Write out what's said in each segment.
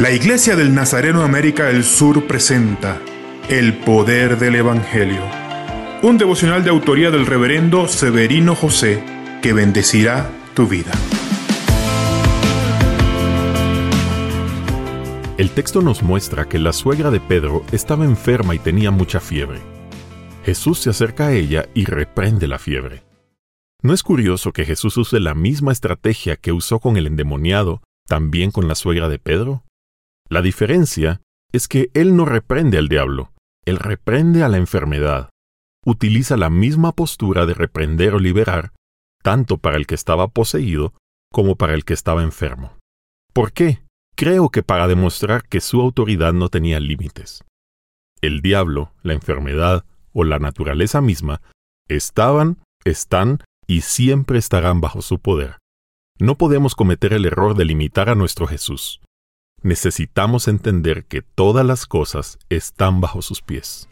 La Iglesia del Nazareno América del Sur presenta El Poder del Evangelio, un devocional de autoría del reverendo Severino José que bendecirá tu vida. El texto nos muestra que la suegra de Pedro estaba enferma y tenía mucha fiebre. Jesús se acerca a ella y reprende la fiebre. ¿No es curioso que Jesús use la misma estrategia que usó con el endemoniado, también con la suegra de Pedro? La diferencia es que Él no reprende al diablo, Él reprende a la enfermedad. Utiliza la misma postura de reprender o liberar, tanto para el que estaba poseído como para el que estaba enfermo. ¿Por qué? Creo que para demostrar que su autoridad no tenía límites. El diablo, la enfermedad o la naturaleza misma estaban, están y siempre estarán bajo su poder. No podemos cometer el error de limitar a nuestro Jesús necesitamos entender que todas las cosas están bajo sus pies.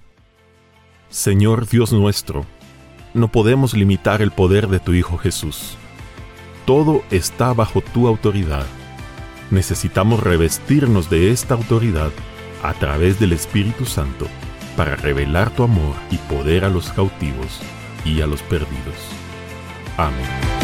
Señor Dios nuestro, no podemos limitar el poder de tu Hijo Jesús. Todo está bajo tu autoridad. Necesitamos revestirnos de esta autoridad a través del Espíritu Santo para revelar tu amor y poder a los cautivos y a los perdidos. Amén.